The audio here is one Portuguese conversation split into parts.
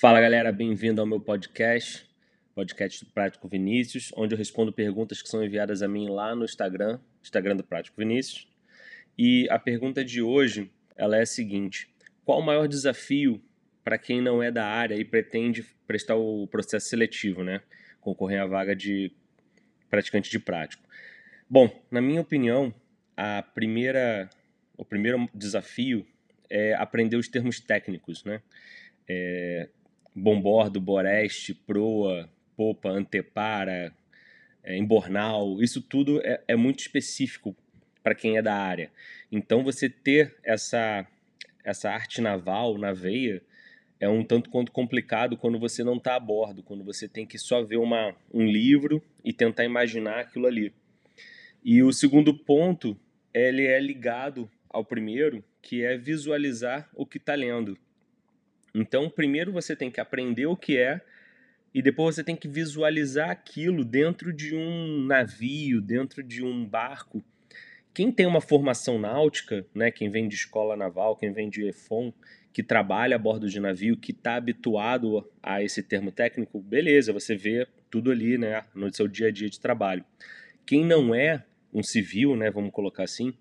Fala galera, bem-vindo ao meu podcast, podcast do Prático Vinícius, onde eu respondo perguntas que são enviadas a mim lá no Instagram, Instagram do Prático Vinícius. E a pergunta de hoje, ela é a seguinte: qual o maior desafio para quem não é da área e pretende prestar o processo seletivo, né? Concorrer à vaga de praticante de prático. Bom, na minha opinião, a primeira, o primeiro desafio é aprender os termos técnicos, né? É, bombordo, boreste, proa, popa, antepara, é, embornal, isso tudo é, é muito específico para quem é da área. Então você ter essa, essa arte naval na veia é um tanto quanto complicado quando você não está a bordo, quando você tem que só ver uma, um livro e tentar imaginar aquilo ali. E o segundo ponto, ele é ligado ao primeiro, que é visualizar o que está lendo. Então, primeiro você tem que aprender o que é e depois você tem que visualizar aquilo dentro de um navio, dentro de um barco. Quem tem uma formação náutica, né, quem vem de escola naval, quem vem de EFON, que trabalha a bordo de navio, que está habituado a esse termo técnico, beleza, você vê tudo ali né, no seu dia a dia de trabalho. Quem não é um civil, né, vamos colocar assim,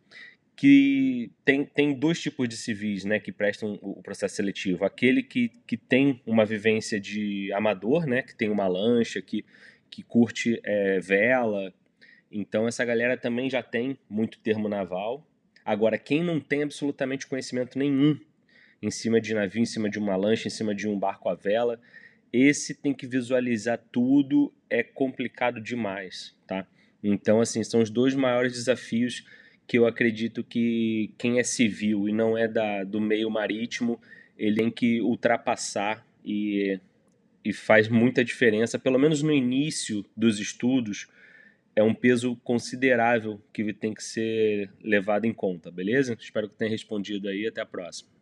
que tem, tem dois tipos de civis né, que prestam o processo seletivo. Aquele que, que tem uma vivência de amador, né, que tem uma lancha, que, que curte é, vela. Então, essa galera também já tem muito termo naval. Agora, quem não tem absolutamente conhecimento nenhum em cima de navio, em cima de uma lancha, em cima de um barco à vela, esse tem que visualizar tudo, é complicado demais, tá? Então, assim, são os dois maiores desafios que eu acredito que quem é civil e não é da, do meio marítimo, ele tem que ultrapassar e, e faz muita diferença, pelo menos no início dos estudos, é um peso considerável que tem que ser levado em conta, beleza? Espero que tenha respondido aí, até a próxima.